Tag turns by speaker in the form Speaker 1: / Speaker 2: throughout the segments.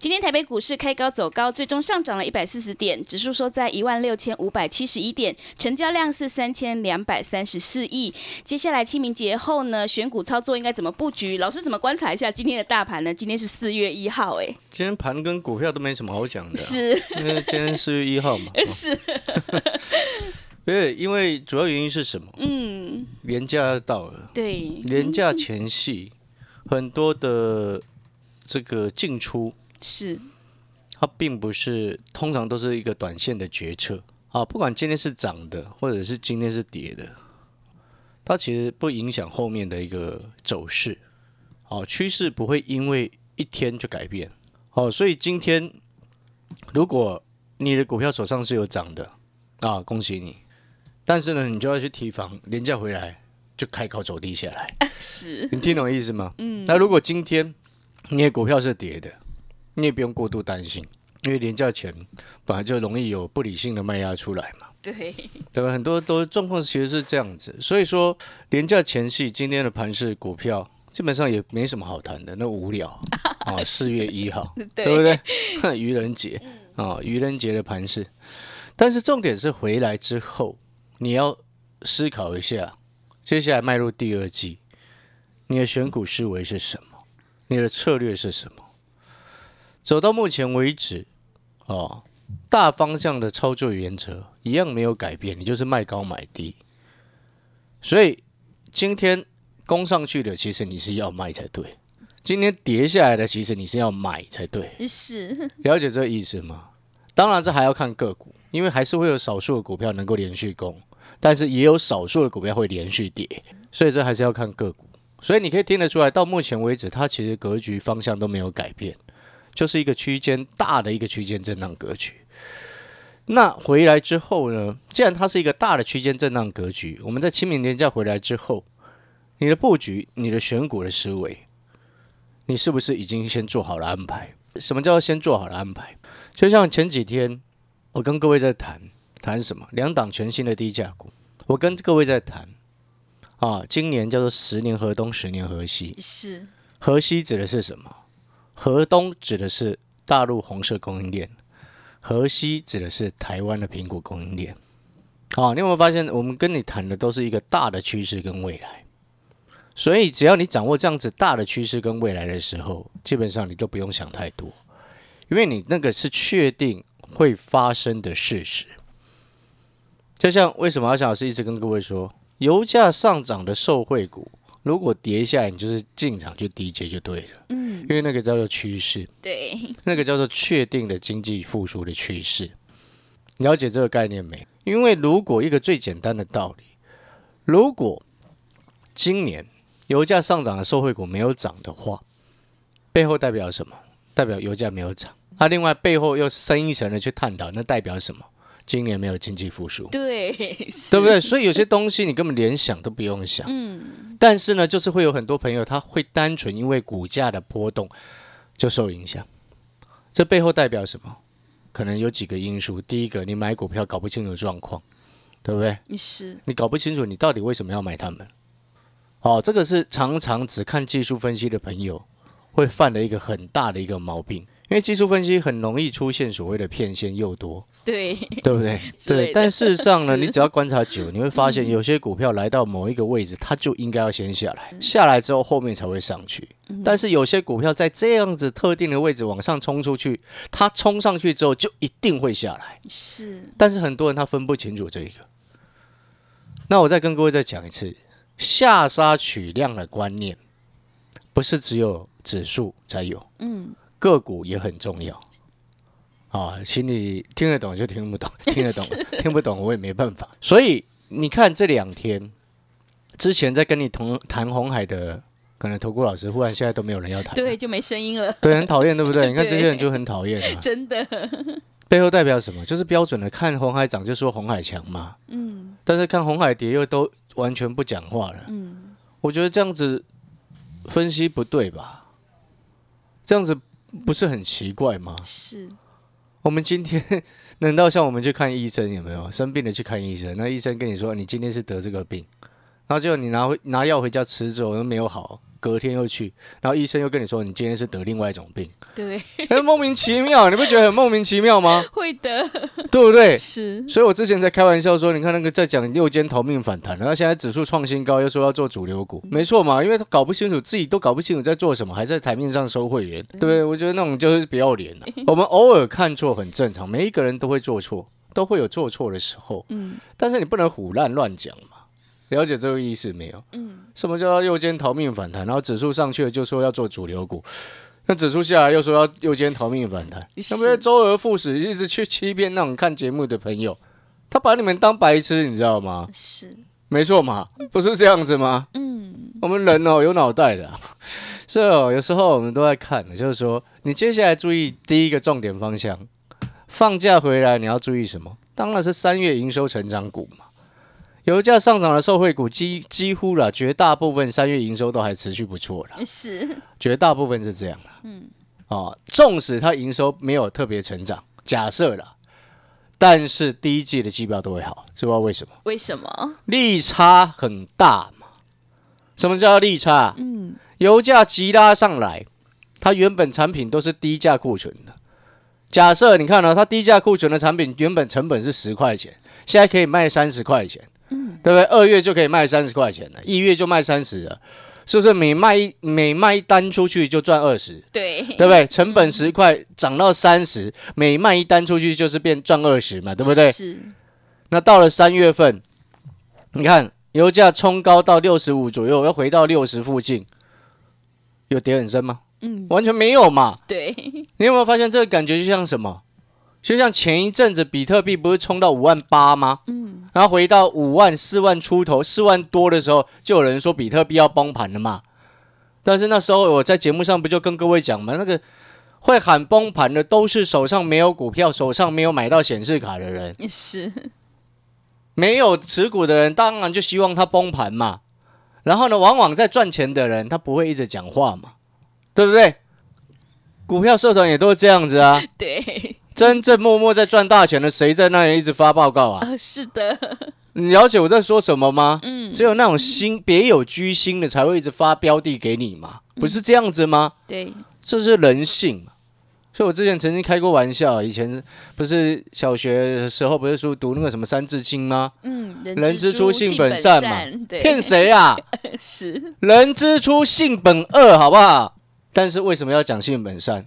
Speaker 1: 今天台北股市开高走高，最终上涨了一百四十点，指数收在一万六千五百七十一点，成交量是三千两百三十四亿。接下来清明节后呢，选股操作应该怎么布局？老师怎么观察一下今天的大盘呢？今天是四月一号，哎，
Speaker 2: 今天盘跟股票都没什么好讲的，
Speaker 1: 是，
Speaker 2: 因为今天四月一号嘛，
Speaker 1: 是，
Speaker 2: 对，因为主要原因是什么？
Speaker 1: 嗯，
Speaker 2: 廉价到了，
Speaker 1: 对，
Speaker 2: 廉价前夕，很多的这个进出。
Speaker 1: 是，
Speaker 2: 它并不是通常都是一个短线的决策。啊，不管今天是涨的，或者是今天是跌的，它其实不影响后面的一个走势，哦，趋势不会因为一天就改变，哦，所以今天如果你的股票手上是有涨的啊，恭喜你，但是呢，你就要去提防廉价回来就开高走低下来，
Speaker 1: 是。
Speaker 2: 你听懂意思吗？嗯，那如果今天你的股票是跌的。你也不用过度担心，因为廉价钱本来就容易有不理性的卖压出来嘛。
Speaker 1: 对，
Speaker 2: 这个很多都状况其实是这样子，所以说廉价前夕今天的盘市股票基本上也没什么好谈的，那无聊啊。四月一号，对不对？愚人节啊，愚人节的盘市，但是重点是回来之后，你要思考一下，接下来迈入第二季，你的选股思维是什么？你的策略是什么？走到目前为止，哦，大方向的操作原则一样没有改变，你就是卖高买低。所以今天攻上去的，其实你是要卖才对；今天跌下来的，其实你是要买才对。
Speaker 1: 是
Speaker 2: 了解这个意思吗？当然，这还要看个股，因为还是会有少数的股票能够连续攻，但是也有少数的股票会连续跌，所以这还是要看个股。所以你可以听得出来，到目前为止，它其实格局方向都没有改变。就是一个区间大的一个区间震荡格局。那回来之后呢？既然它是一个大的区间震荡格局，我们在清明年假回来之后，你的布局、你的选股的思维，你是不是已经先做好了安排？什么叫先做好了安排？就像前几天我跟各位在谈谈什么？两档全新的低价股，我跟各位在谈啊，今年叫做十年河东，十年河西。
Speaker 1: 是
Speaker 2: 河西指的是什么？河东指的是大陆红色供应链，河西指的是台湾的苹果供应链。好，你有没有发现，我们跟你谈的都是一个大的趋势跟未来？所以，只要你掌握这样子大的趋势跟未来的时候，基本上你都不用想太多，因为你那个是确定会发生的事实。就像为什么阿翔老师一直跟各位说，油价上涨的受惠股。如果跌下来，你就是进场就低接就对了。嗯，因为那个叫做趋势，
Speaker 1: 对，
Speaker 2: 那个叫做确定的经济复苏的趋势。了解这个概念没？因为如果一个最简单的道理，如果今年油价上涨的受惠股没有涨的话，背后代表什么？代表油价没有涨。那另外背后又深一层的去探讨，那代表什么？今年没有经济复苏，
Speaker 1: 对，
Speaker 2: 对不对？所以有些东西你根本连想都不用想。嗯，但是呢，就是会有很多朋友他会单纯因为股价的波动就受影响。这背后代表什么？可能有几个因素。第一个，你买股票搞不清楚状况，对不对？
Speaker 1: 你是
Speaker 2: 你搞不清楚你到底为什么要买它们。哦，这个是常常只看技术分析的朋友会犯的一个很大的一个毛病。因为技术分析很容易出现所谓的骗线又多，
Speaker 1: 对
Speaker 2: 对不对？对。但事实上呢，你只要观察久，你会发现有些股票来到某一个位置，它就应该要先下来，下来之后后面才会上去。但是有些股票在这样子特定的位置往上冲出去，它冲上去之后就一定会下来。
Speaker 1: 是。
Speaker 2: 但是很多人他分不清楚这一个。那我再跟各位再讲一次，下杀取量的观念，不是只有指数才有。嗯。个股也很重要，啊，心里听得懂就听不懂，听得懂听不懂我也没办法。所以你看这两天之前在跟你同谈红海的，可能投顾老师，忽然现在都没有人要谈，
Speaker 1: 对，就没声音了，
Speaker 2: 对，很讨厌，对不对？你看 这些人就很讨厌啊。
Speaker 1: 真的，
Speaker 2: 背后代表什么？就是标准的看红海涨就说红海强嘛，
Speaker 1: 嗯
Speaker 2: 但是看红海跌又都完全不讲话了。
Speaker 1: 嗯，
Speaker 2: 我觉得这样子分析不对吧？这样子不是很奇怪吗？
Speaker 1: 是，
Speaker 2: 我们今天 难道像我们去看医生有没有生病了去看医生？那医生跟你说你今天是得这个病，然后结果你拿回拿药回家吃之后又没有好，隔天又去，然后医生又跟你说你今天是得另外一种病，
Speaker 1: 对，
Speaker 2: 很 莫名其妙，你不觉得很莫名其妙吗？
Speaker 1: 会的，
Speaker 2: 对不对？
Speaker 1: 是，
Speaker 2: 所以我之前在开玩笑说，你看那个在讲六间逃命反弹，然后现在指数创新高，又说要做主流股，没错嘛，因为他搞不清楚自己都搞不清楚在做什么，还在台面上收会员，对不对？我觉得那种就是不要脸了。我们偶尔看错很正常，每一个人都会做错，都会有做错的时候，
Speaker 1: 嗯
Speaker 2: 但是你不能胡乱乱讲嘛。了解这个意思没有？
Speaker 1: 嗯，
Speaker 2: 什么叫右肩逃命反弹？然后指数上去了就说要做主流股，那指数下来又说要右肩逃命反弹，
Speaker 1: 是
Speaker 2: 那不是周而复始，一直去欺骗那种看节目的朋友？他把你们当白痴，你知道吗？
Speaker 1: 是，
Speaker 2: 没错嘛，不是这样子吗？
Speaker 1: 嗯
Speaker 2: 我们人哦有脑袋的、啊，所以哦有时候我们都在看，就是说你接下来注意第一个重点方向，放假回来你要注意什么？当然是三月营收成长股嘛。油价上涨的受惠股几几乎了，绝大部分三月营收都还持续不错了，
Speaker 1: 是，
Speaker 2: 绝大部分是这样的。嗯，哦，纵使它营收没有特别成长，假设了，但是第一季的季报都会好，知不知道为什么？
Speaker 1: 为什么？
Speaker 2: 利差很大嘛。什么叫利差？
Speaker 1: 嗯，
Speaker 2: 油价急拉上来，它原本产品都是低价库存的。假设你看到、它低价库存的产品原本成本是十块钱，现在可以卖三十块钱，嗯，对不对？二月就可以卖三十块钱了，一月就卖三十了，是不是每卖一每卖一单出去就赚二十？
Speaker 1: 对，
Speaker 2: 对不对？成本十块涨到三十，每卖一单出去就是变赚二十嘛，对不对？
Speaker 1: 是，
Speaker 2: 那到了三月份，你看油价冲高到六十五左右，要回到六十附近，有跌很深吗？
Speaker 1: 嗯，
Speaker 2: 完全没有嘛。
Speaker 1: 对，
Speaker 2: 你有没有发现这个感觉就像什么？就像前一阵子比特币不是冲到五万八吗？
Speaker 1: 嗯，
Speaker 2: 然后回到五万、四万出头、四万多的时候，就有人说比特币要崩盘了嘛。但是那时候我在节目上不就跟各位讲嘛，那个会喊崩盘的都是手上没有股票、手上没有买到显示卡的人。
Speaker 1: 是，
Speaker 2: 没有持股的人，当然就希望它崩盘嘛。然后呢，往往在赚钱的人，他不会一直讲话嘛，对不对？股票社团也都是这样子啊。
Speaker 1: 对，
Speaker 2: 真正默默在赚大钱的，谁在那里一直发报告啊？
Speaker 1: 呃，是的，
Speaker 2: 你了解我在说什么吗？
Speaker 1: 嗯，
Speaker 2: 只有那种心别有居心的，才会一直发标的给你嘛，不是这样子吗？
Speaker 1: 对，
Speaker 2: 这是人性嘛。所以我之前曾经开过玩笑，以前不是小学的时候不是说读那个什么《三字经》吗？
Speaker 1: 嗯，
Speaker 2: 人之初性本
Speaker 1: 善
Speaker 2: 善嘛
Speaker 1: 对，
Speaker 2: 骗谁啊？
Speaker 1: 是，
Speaker 2: 人之初性本恶，好不好？但是为什么要讲性本善？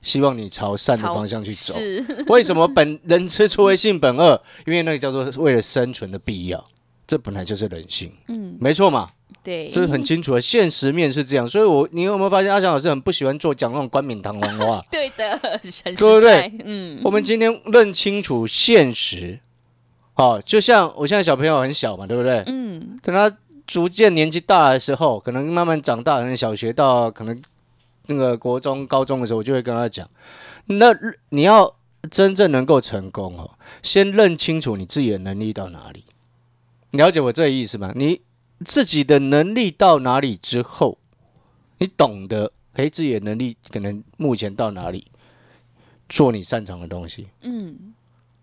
Speaker 2: 希望你朝善的方向去走。为什么本人之初为性本恶？因为那个叫做为了生存的必要，这本来就是人性，
Speaker 1: 嗯，
Speaker 2: 没错嘛，
Speaker 1: 对，
Speaker 2: 这是很清楚的。现实面是这样，所以我你有没有发现阿翔老师很不喜欢做讲那种冠冕堂皇的话？
Speaker 1: 对的，很实
Speaker 2: 对不对
Speaker 1: 在？嗯，
Speaker 2: 我们今天认清楚现实，好、就像我现在小朋友很小嘛，对不对？
Speaker 1: 嗯，
Speaker 2: 等他逐渐年纪大的时候，可能慢慢长大，可能小学到可能那个国中、高中的时候，我就会跟他讲，那你要真正能够成功哦，先认清楚你自己的能力到哪里。了解我这个意思吗？你自己的能力到哪里之后，你懂得，诶，自己的能力可能目前到哪里，做你擅长的东西。
Speaker 1: 嗯，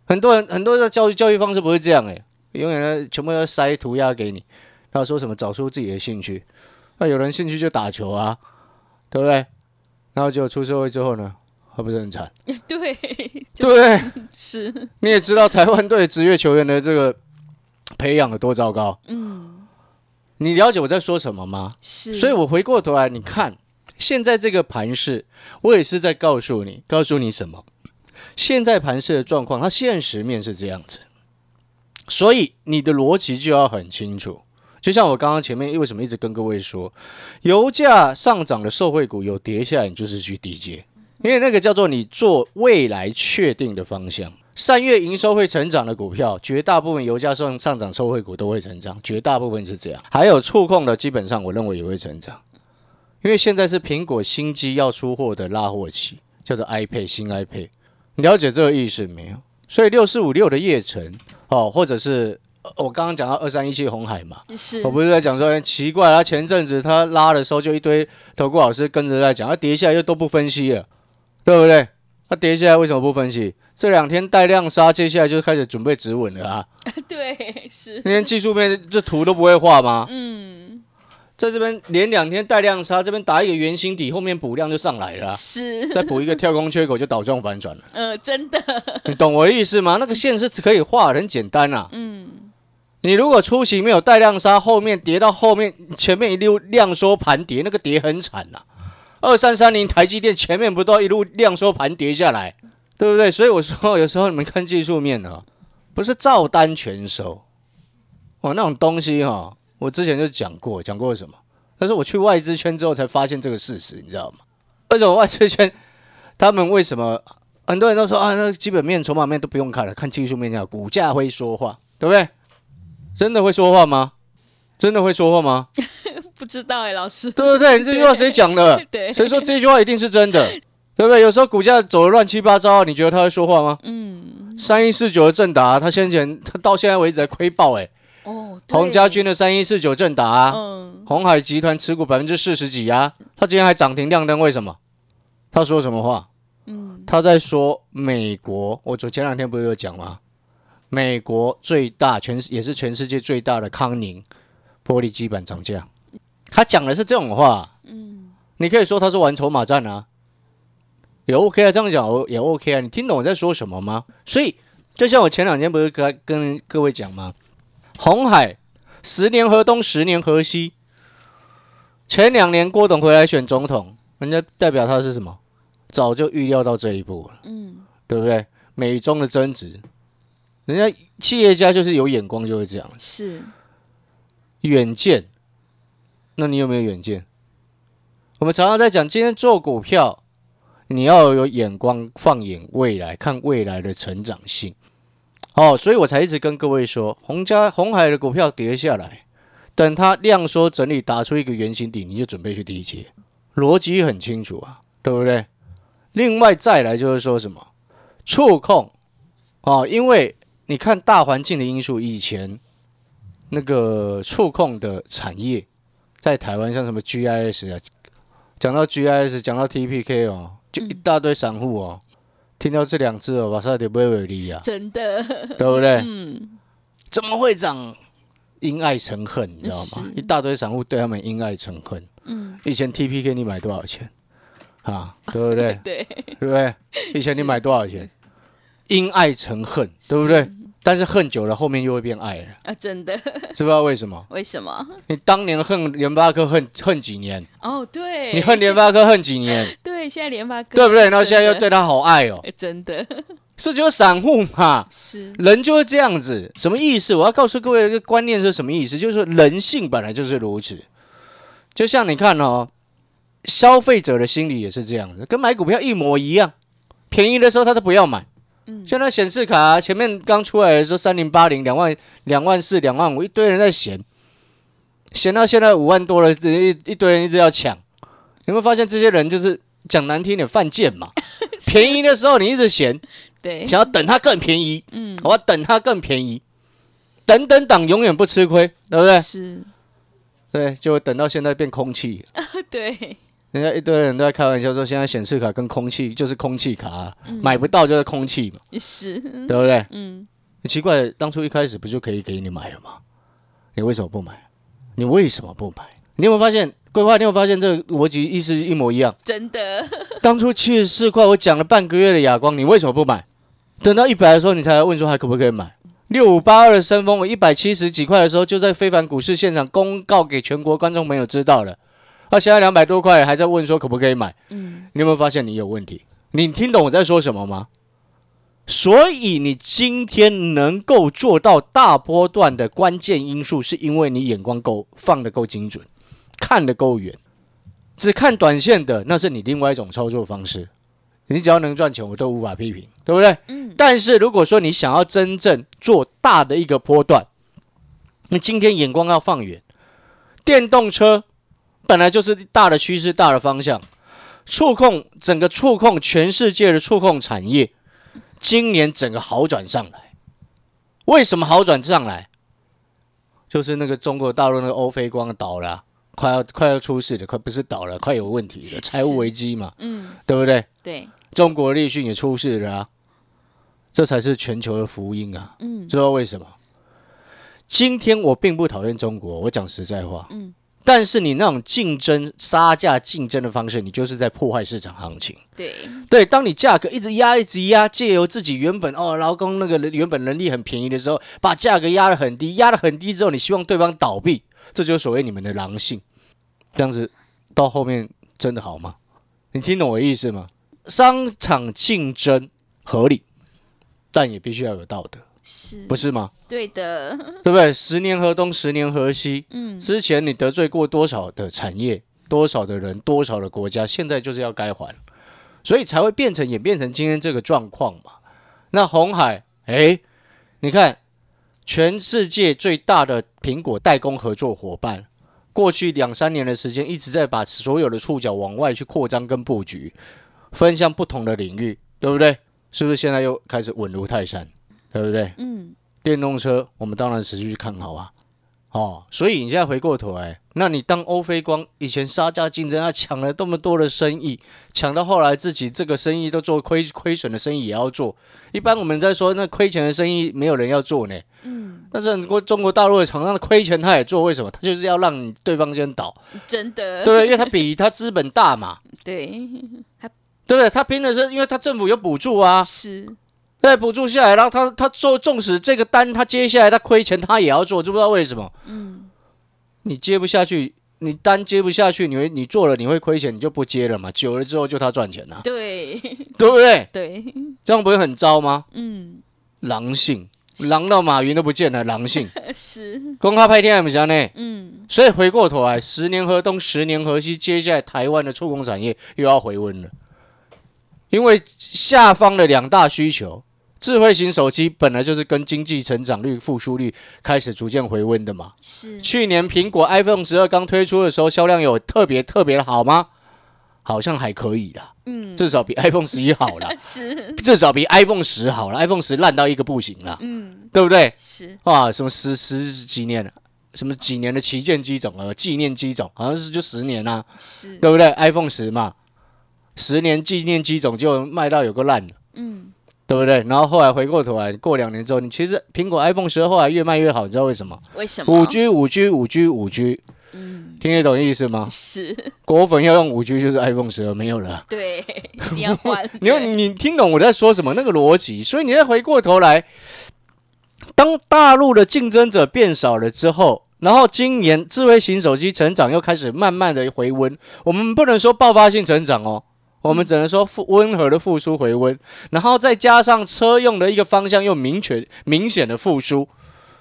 Speaker 2: 很多人很多的教育教育方式不是这样诶，永远呢全部要塞涂鸦给你，然后说什么找出自己的兴趣。那有人兴趣就打球啊，对不对？然后结果出社会之后呢，还不是很惨，
Speaker 1: 对，
Speaker 2: 对不对？
Speaker 1: 是，
Speaker 2: 你也知道台湾队职业球员的这个培养有多糟糕，
Speaker 1: 嗯，
Speaker 2: 你了解我在说什么吗？
Speaker 1: 是，
Speaker 2: 所以我回过头来，你看现在这个盘势，我也是在告诉你，告诉你什么？现在盘势的状况，它现实面是这样子，所以你的逻辑就要很清楚。就像我刚刚前面为什么一直跟各位说，油价上涨的受惠股有跌下来，你就是去低接，因为那个叫做你做未来确定的方向。三月营收会成长的股票，绝大部分油价上上涨受惠股都会成长，绝大部分是这样。还有触控的，基本上我认为也会成长，因为现在是苹果新机要出货的拉货期，叫做 iPad 新 iPad，你了解这个意思没有？所以六四五六的叶城哦，或者是我刚刚讲到二三一七红海嘛，
Speaker 1: 是
Speaker 2: 我不是在讲说、哎奇怪，他前阵子他拉的时候就一堆投顾老师跟着在讲，他跌下来又都不分析了，对不对？他跌下来为什么不分析？这两天带量杀，接下来就开始准备止稳了啊！
Speaker 1: 对是
Speaker 2: 那天技术面这图都不会画吗？
Speaker 1: 嗯
Speaker 2: 在这边连两天带量杀，这边打一个圆形底，后面补量就上来了啊、
Speaker 1: 是
Speaker 2: 再补一个跳空缺口就倒状反转了，
Speaker 1: 呃真的
Speaker 2: 你懂我的意思吗？那个线是可以画，很简单啊。
Speaker 1: 嗯
Speaker 2: 你如果初期没有带量杀，后面跌到后面，前面一路量缩盘跌，那个跌很惨呐、二三三零台积电前面不都一路量缩盘跌下来，对不对？所以我说，有时候你们看技术面呢、不是照单全收，哦，那种东西哈、我之前就讲过，讲过什么？但是我去外资圈之后才发现这个事实，你知道吗？为什么外资圈 他们为什么很多人都说啊，那基本面、筹码面都不用看了，看技术面就好，股价会说话，对不对？真的会说话吗？真的会说话吗？
Speaker 1: 不知道哎老师
Speaker 2: 对不对？这句话谁讲的？
Speaker 1: 对
Speaker 2: 谁说这句话一定是真的？对不对？有时候股价走的乱七八糟，你觉得他会说话吗？
Speaker 1: 嗯
Speaker 2: 三一四九的正达，他先前他到现在为止还亏爆哎、
Speaker 1: 哦对
Speaker 2: 洪家军的三一四九正达、啊，
Speaker 1: 嗯
Speaker 2: 红海集团持股百分之四十几啊，他今天还涨停亮灯，为什么？他说什么话？
Speaker 1: 嗯
Speaker 2: 他在说美国，我昨前两天不是有讲吗？美国最大全也是全世界最大的康宁玻璃基板涨价，他讲的是这种话，
Speaker 1: 嗯
Speaker 2: 你可以说他是玩筹码战啊，也 OK 啊，这样讲也 OK 啊，你听懂我在说什么吗？所以就像我前两天不是跟跟各位讲吗？红海十年河东，十年河西，前两年郭董回来选总统，人家代表他是什么？早就预料到这一步了，
Speaker 1: 嗯
Speaker 2: 对不对？美中的争执，人家企业家就是有眼光，就会这样，
Speaker 1: 是
Speaker 2: 远见。那你有没有远见？我们常常在讲，今天做股票，你要有眼光，放眼未来，看未来的成长性。哦，所以我才一直跟各位说，红家红海的股票跌下来，等它量缩整理，打出一个圆形底，你就准备去低接，逻辑很清楚啊，对不对？另外再来就是说什么触控哦，因为你看大环境的因素，以前那个触控的产业在台湾，像什么 GIS 啊，讲到 GIS，讲到 TPK 哦，就一大堆散户哦，听到这两字哦，马上得不会为力啊，
Speaker 1: 真的
Speaker 2: 对不对？
Speaker 1: 嗯
Speaker 2: 怎么会涨？因爱成恨，你知道吗？一大堆散户对他们因爱成恨。
Speaker 1: 嗯
Speaker 2: 以前 TPK 你买多少钱啊？对不对？
Speaker 1: 对
Speaker 2: 对不对？以前你买多少钱？因爱成恨，对不对？但是恨久了，后面又会变爱了，
Speaker 1: 啊真的
Speaker 2: 知不知道为什么？
Speaker 1: 为什么
Speaker 2: 你当年恨联发科恨恨几年？
Speaker 1: 哦对
Speaker 2: 你恨联发科恨几年？
Speaker 1: 对现在联发科
Speaker 2: 对不对？然后现在又对他好爱哦，
Speaker 1: 哎真的
Speaker 2: 这就是散户嘛。
Speaker 1: 是
Speaker 2: 人就是这样子，什么意思？我要告诉各位一个观念是什么意思，就是说人性本来就是如此。就像你看哦，消费者的心理也是这样子，跟买股票一模一样。便宜的时候他都不要买，
Speaker 1: 嗯
Speaker 2: 像那显示卡、啊、前面刚出来的时候，三零八零两万、两万四、两万五，一堆人在嫌，嫌到现在五万多了，一一堆人一直要抢。有没有发现这些人就是讲难听点犯贱嘛？便宜的时候你一直嫌，
Speaker 1: 对
Speaker 2: 想要等它更便宜，
Speaker 1: 嗯
Speaker 2: 我要等它更便宜，等等等永远不吃亏，对不对？
Speaker 1: 是
Speaker 2: 对，就会等到现在变空气。
Speaker 1: 对
Speaker 2: 人家一堆人都在开玩笑说，现在显示卡跟空气就是空气卡啊、
Speaker 1: 嗯
Speaker 2: 买不到就是空气嘛，
Speaker 1: 是
Speaker 2: 对不对？
Speaker 1: 嗯
Speaker 2: 奇怪，当初一开始不就可以给你买了吗？你为什么不买？你为什么不买？你有没有发现，规划？你有没有发现这个逻辑意思一模一样？
Speaker 1: 真的
Speaker 2: 当初七十四块，我讲了半个月的哑光，你为什么不买？等到一百的时候，你才来问说还可不可以买？六五八二的升风，我一百七十几块的时候，就在非凡股市现场公告给全国观众朋友知道了。到现在两百多块，还在问说可不可以买？
Speaker 1: 嗯
Speaker 2: 你有没有发现你有问题？你听懂我在说什么吗？所以你今天能够做到大波段的关键因素，是因为你眼光够放得够精准，看得够远。只看短线的，那是你另外一种操作方式。你只要能赚钱，我都无法批评，对不对？
Speaker 1: 嗯，
Speaker 2: 但是如果说你想要真正做大的一个波段，你今天眼光要放远，电动车本来就是大的趋势、大的方向，触控整个触控全世界的触控产业，今年整个好转上来。为什么好转上来？就是那个中国大陆那个欧菲光倒了啊、快要快要出事了，快不是倒了，快有问题了，财务危机嘛，
Speaker 1: 嗯，
Speaker 2: 对不对？
Speaker 1: 对，
Speaker 2: 中国立讯也出事了啊，这才是全球的福音啊！
Speaker 1: 嗯
Speaker 2: 知道为什么？今天我并不讨厌中国，我讲实在话，
Speaker 1: 嗯，
Speaker 2: 但是你那种竞争、杀价竞争的方式，你就是在破坏市场行情。
Speaker 1: 对，
Speaker 2: 对，当你价格一直压、一直压，借由自己原本哦劳工那个人原本能力很便宜的时候，把价格压得很低，压得很低之后，你希望对方倒闭，这就是所谓你们的狼性。这样子到后面真的好吗？你听懂我意思吗？商场竞争合理，但也必须要有道德，
Speaker 1: 是，
Speaker 2: 不是吗？
Speaker 1: 对的，
Speaker 2: 对不对？十年河东，十年河西。
Speaker 1: 嗯，
Speaker 2: 之前你得罪过多少的产业，多少的人，多少的国家，现在就是要该还，所以才会变成演变成今天这个状况嘛。那红海，哎，你看，全世界最大的苹果代工合作伙伴，过去两三年的时间一直在把所有的触角往外去扩张跟布局，分向不同的领域，对不对？是不是现在又开始稳如泰山，对不对？
Speaker 1: 嗯，
Speaker 2: 电动车，我们当然持续看好啊。哦，所以你现在回过头来，那你当欧菲光以前杀价竞争，他抢了这么多的生意，抢到后来自己这个生意都做亏亏损的生意也要做。一般我们在说那亏钱的生意没有人要做呢。
Speaker 1: 嗯，
Speaker 2: 但是很多中国大陆的厂商的亏钱他也做，为什么？他就是要让你对方先倒，
Speaker 1: 真的，
Speaker 2: 对？因为他比他资本大嘛，
Speaker 1: 对，
Speaker 2: 对不对？他拼的是因为他政府有补助啊，
Speaker 1: 是，
Speaker 2: 对，补助下来，然后他他做，纵使这个单他接下来他亏钱，他也要做，知不知道为什么？
Speaker 1: 嗯，
Speaker 2: 你接不下去，你单接不下去，你会你做了你会亏钱，你就不接了嘛。久了之后就他赚钱了、
Speaker 1: 对，
Speaker 2: 对不对？
Speaker 1: 对，
Speaker 2: 这样不会很糟吗？
Speaker 1: 嗯，
Speaker 2: 狼性，狼到马云都不见了，狼性，
Speaker 1: 是，
Speaker 2: 公开拍天不行呢？
Speaker 1: 嗯，
Speaker 2: 所以回过头来，十年河东，十年河西，接下来台湾的触控产业又要回温了，因为下方的两大需求，智慧型手机本来就是跟经济成长率、复苏率开始逐渐回温的嘛。
Speaker 1: 是，
Speaker 2: 去年苹果 iPhone 十二刚推出的时候，销量有特别特别的好吗？好像还可以啦，
Speaker 1: 嗯，
Speaker 2: 至少比 iPhone 十一好啦，
Speaker 1: 是，
Speaker 2: 至少比 iPhone 十好了。iPhone 十烂到一个不行了，
Speaker 1: 嗯，
Speaker 2: 对不对？
Speaker 1: 是，
Speaker 2: 啊，什么十十几年，什么几年的旗舰机种啊，纪念机种，好像是就十年啊，
Speaker 1: 是，
Speaker 2: 对不对？iPhone 十嘛，十年纪念机种就卖到有个烂的，
Speaker 1: 嗯，
Speaker 2: 对不对？然后后来回过头来，过两年之后，你其实苹果 iPhone 十二后来越卖越好，你知道为什么？
Speaker 1: 为什么？
Speaker 2: 五 G 五 G 五 G 五 G，
Speaker 1: 嗯，
Speaker 2: 听得懂意思吗？
Speaker 1: 是，
Speaker 2: 果粉要用五 G 就是 iPhone 十二没有了。
Speaker 1: 对，你要换，
Speaker 2: 你你听懂我在说什么那个逻辑？所以你再回过头来，当大陆的竞争者变少了之后，然后今年智慧型手机成长又开始慢慢的回温，我们不能说爆发性成长哦，我们只能说复温和的复苏回温，然后再加上车用的一个方向又明确明显的复苏，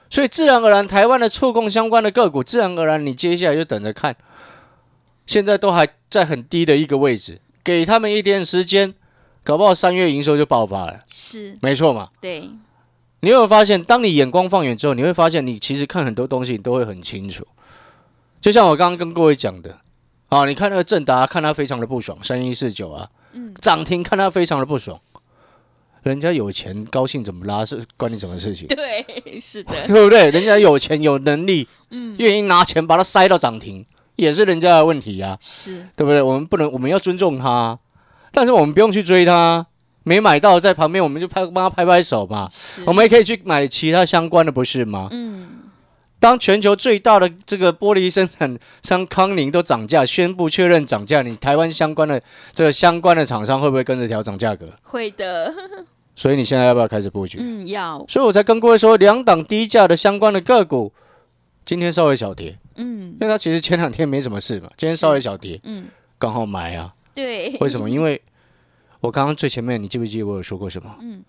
Speaker 2: 所以自然而然台湾的触控相关的个股，自然而然你接下来就等着看，现在都还在很低的一个位置，给他们一点时间。搞不好三月营收就爆发了，
Speaker 1: 是，
Speaker 2: 没错嘛？
Speaker 1: 对，
Speaker 2: 你有没有发现，当你眼光放远之后，你会发现你其实看很多东西你都会很清楚。就像我刚刚跟各位讲的，啊，你看那个正达，看他非常的不爽，三一四九啊，
Speaker 1: 嗯
Speaker 2: 涨停看他非常的不爽，人家有钱高兴怎么拉是关你什么事情？
Speaker 1: 对，是的，
Speaker 2: 对不对？人家有钱有能力，
Speaker 1: 嗯，
Speaker 2: 愿意拿钱把它塞到涨停，也是人家的问题呀、
Speaker 1: 是，
Speaker 2: 对不对？我们不能，我们要尊重他，但是我们不用去追他，没买到在旁边我们就拍帮他拍拍手嘛。我们也可以去买其他相关的，不是吗？
Speaker 1: 嗯，
Speaker 2: 当全球最大的这个玻璃生产商康宁都涨价，宣布确认涨价，你台湾相关的这个相关的厂商会不会跟着调整价格？
Speaker 1: 会的，
Speaker 2: 所以你现在要不要开始布局？
Speaker 1: 嗯，要，
Speaker 2: 所以我才跟各位说，两档低价的相关的个股，今天稍微小跌，
Speaker 1: 嗯
Speaker 2: 因为它其实前两天没什么事嘛，今天稍微小跌，
Speaker 1: 嗯，
Speaker 2: 刚好买啊。
Speaker 1: 对，
Speaker 2: 为什么？因为我刚刚最前面，你记不记得我有说过什么？
Speaker 1: 嗯，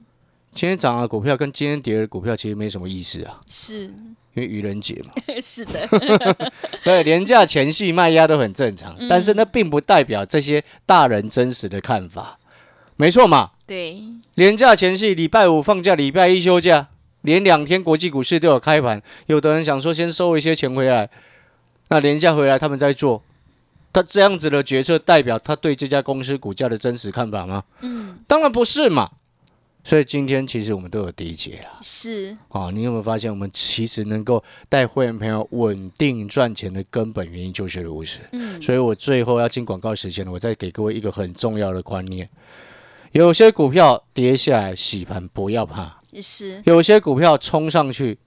Speaker 2: 今天涨的股票跟今天跌的股票其实没什么意思啊，
Speaker 1: 是，
Speaker 2: 因为愚人节嘛。
Speaker 1: 是的，
Speaker 2: 对，廉价前戏卖压都很正常，
Speaker 1: 嗯
Speaker 2: 但是那并不代表这些大人真实的看法。没错嘛。
Speaker 1: 对，
Speaker 2: 连假前夕，礼拜五放假，礼拜一休假，连两天国际股市都有开盘。有的人想说先收一些钱回来，那连假回来他们再做，他这样子的决策代表他对这家公司股价的真实看法吗？
Speaker 1: 嗯，
Speaker 2: 当然不是嘛。所以今天其实我们都有第一节了。
Speaker 1: 是，
Speaker 2: 哦，你有没有发现，我们其实能够带会员朋友稳定赚钱的根本原因就是如此。
Speaker 1: 嗯，
Speaker 2: 所以我最后要进广告时间了，我再给各位一个很重要的观念：有些股票跌下来洗盘不要怕，
Speaker 1: 是，
Speaker 2: 有些股票冲上去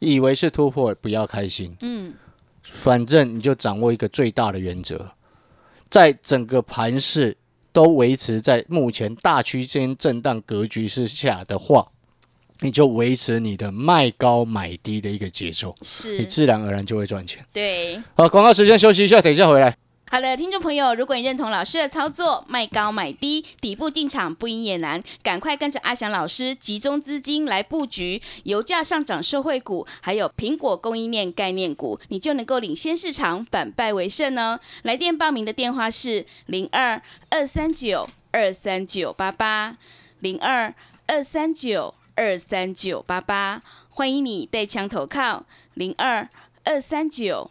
Speaker 2: 以为是突破不要开心，
Speaker 1: 嗯，
Speaker 2: 反正你就掌握一个最大的原则，在整个盘势都维持在目前大区间震荡格局之下的话，你就维持你的卖高买低的一个节奏，
Speaker 1: 是你，
Speaker 2: 自然而然就会赚钱。
Speaker 1: 对。
Speaker 2: 好，广告时间休息一下，等一下回来。
Speaker 1: 好的，听众朋友，如果你认同老师的操作，卖高买低，底部进场不赢也难，赶快跟着阿翔老师集中资金来布局油价上涨社会股，还有苹果供应链概念股，你就能够领先市场，反败为胜呢。来电报名的电话是零二二三九二三九八八零二二三九二三九八八，欢迎你带枪投靠零二二三九。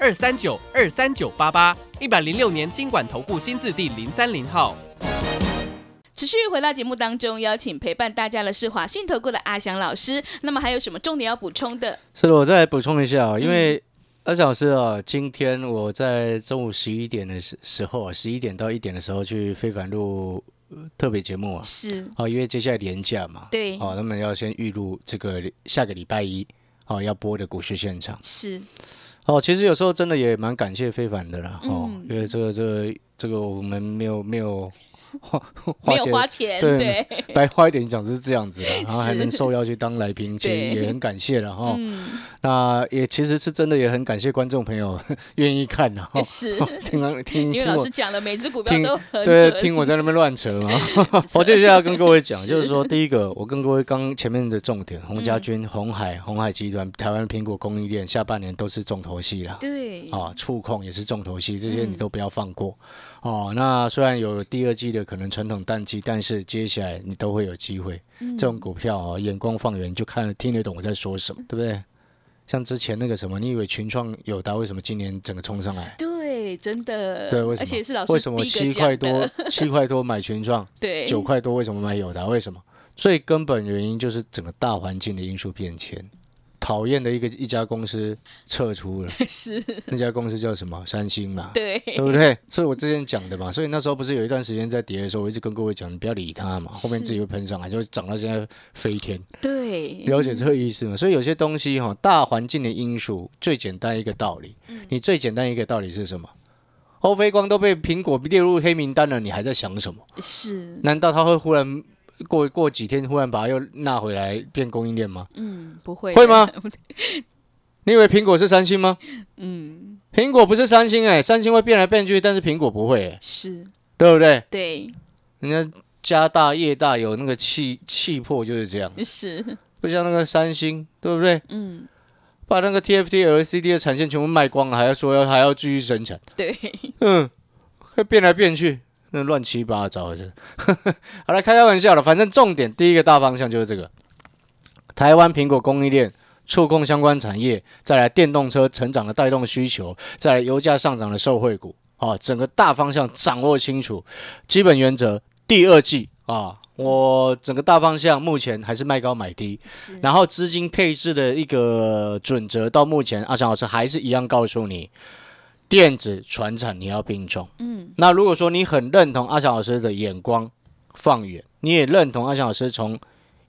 Speaker 3: 二三九二三九八八，一百零六年经管投顾新字第零三零号。
Speaker 1: 持续回到节目当中，邀请陪伴大家的是华信投顾的阿翔老师。那么还有什么重点要补充的？
Speaker 2: 是的，我再补充一下啊，因为阿翔老师啊，今天我在中午十一点的时时候啊，十一点到一点的时候去非凡录特别节目啊，
Speaker 1: 是
Speaker 2: 哦，因为接下来年假嘛，
Speaker 1: 对，
Speaker 2: 哦，他们要先预录这个下个礼拜一哦要播的股市现场。
Speaker 1: 是
Speaker 2: 哦，其实有时候真的也蛮感谢非凡的啦，哦，
Speaker 1: 嗯。
Speaker 2: 因为这个这个这个我们没有没有花
Speaker 1: 花钱，
Speaker 2: 对
Speaker 1: 对，
Speaker 2: 白花一点讲是这样子的，然 后还能受邀去当来宾，其实也很感谢了哈。
Speaker 1: 嗯，
Speaker 2: 那也其实是真的也很感谢观众朋友 愿意看的哈。
Speaker 1: 是，
Speaker 2: 听了听
Speaker 1: 因为老师讲的每只股票都很
Speaker 2: 对，听我在那边乱扯嘛。我接下来要跟各位讲，就是说第一个，我跟各位刚前面的重点，洪家军、红海、红海集团、台湾苹果供应链下半年都是重头戏了。
Speaker 1: 对，
Speaker 2: 啊，触控也是重头戏，这些你
Speaker 1: 嗯。
Speaker 2: 都不要放过。哦，那虽然有第二季的可能传统淡季，但是接下来你都会有机会。
Speaker 1: 嗯
Speaker 2: 这种股票哦，眼光放远，就看听得懂我在说什么，对不对？像之前那个什么，你以为群创友达为什么今年整个冲上来？
Speaker 1: 对，真的，
Speaker 2: 对，为什么？
Speaker 1: 而且是老师
Speaker 2: 为什么七块多 七块多买群创，
Speaker 1: 对，
Speaker 2: 九块多为什么买友达？为什么？最根本原因就是整个大环境的因素变迁。讨厌的一个一家公司撤出了，
Speaker 1: 是，
Speaker 2: 那家公司叫什么？三星嘛，
Speaker 1: 对，
Speaker 2: 对不对？所以我之前讲的嘛，所以那时候不是有一段时间在跌的时候，我一直跟各位讲，你不要理它嘛，后面自己会喷上来，就涨到现在飞天，
Speaker 1: 对，
Speaker 2: 了解这个意思嘛？所以有些东西哈，大环境的因素最简单一个道理，你最简单一个道理是什么？欧菲光都被苹果列入黑名单了，你还在想什么？
Speaker 1: 是，
Speaker 2: 难道他会忽然过过几天忽然把它又纳回来变供应链吗？
Speaker 1: 嗯，不会，
Speaker 2: 会吗？你以为苹果是三星吗？
Speaker 1: 嗯，
Speaker 2: 苹果不是三星哎、三星会变来变去，但是苹果不会、欸，
Speaker 1: 是，
Speaker 2: 对不对？
Speaker 1: 对，
Speaker 2: 人家家大业大，有那个气气魄就是这样，
Speaker 1: 是，
Speaker 2: 不像那个三星，对不对？
Speaker 1: 嗯，
Speaker 2: 把那个 TFT、LCD 的产线全部卖光了，还要说要还要继续生产，
Speaker 1: 对，
Speaker 2: 嗯，会变来变去，那乱七八糟的。好了，开开玩笑了，反正重点第一个大方向就是这个：台湾苹果供应链。触控相关产业，再来电动车成长的带动需求，再来油价上涨的受惠股，啊，整个大方向掌握清楚，基本原则，第二季啊，我整个大方向目前还是卖高买低，然后资金配置的一个准则，到目前阿强老师还是一样告诉你，电子、船产你要并重。
Speaker 1: 嗯，
Speaker 2: 那如果说你很认同阿强老师的眼光放远，你也认同阿强老师从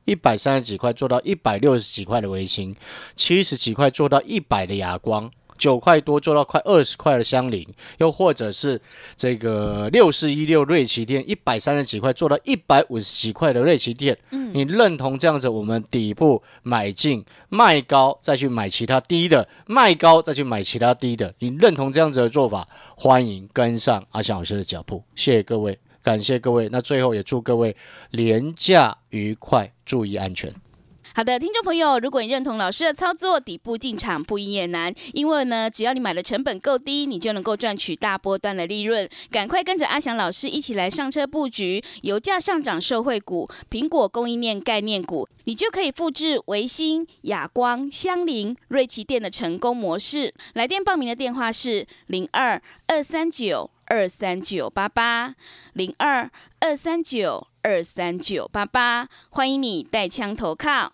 Speaker 2: 一百三十几块做到一百六十几块的微星，七十几块做到一百的哑光，九块多做到快二十块的香菱，又或者是这个六四一六瑞奇店一百三十几块做到一百五十几块的瑞奇店，嗯，你认同这样子，我们底部买进卖高，再去买其他低的，卖高再去买其他低的，你认同这样子的做法，欢迎跟上阿翔老师的脚步，谢谢各位，感谢各位，那最后也祝各位廉价愉快，注意安全。
Speaker 1: 好的，听众朋友，如果你认同老师的操作，底部进场不赢也难，因为呢，只要你买的成本够低，你就能够赚取大波段的利润。赶快跟着阿翔老师一起来上车布局油价上涨受惠股、苹果供应链概念股，你就可以复制维新、亚光、香菱、瑞奇店的成功模式。来电报名的电话是零二二三九二三九八八零二二三九二三九八八，欢迎你带枪投靠。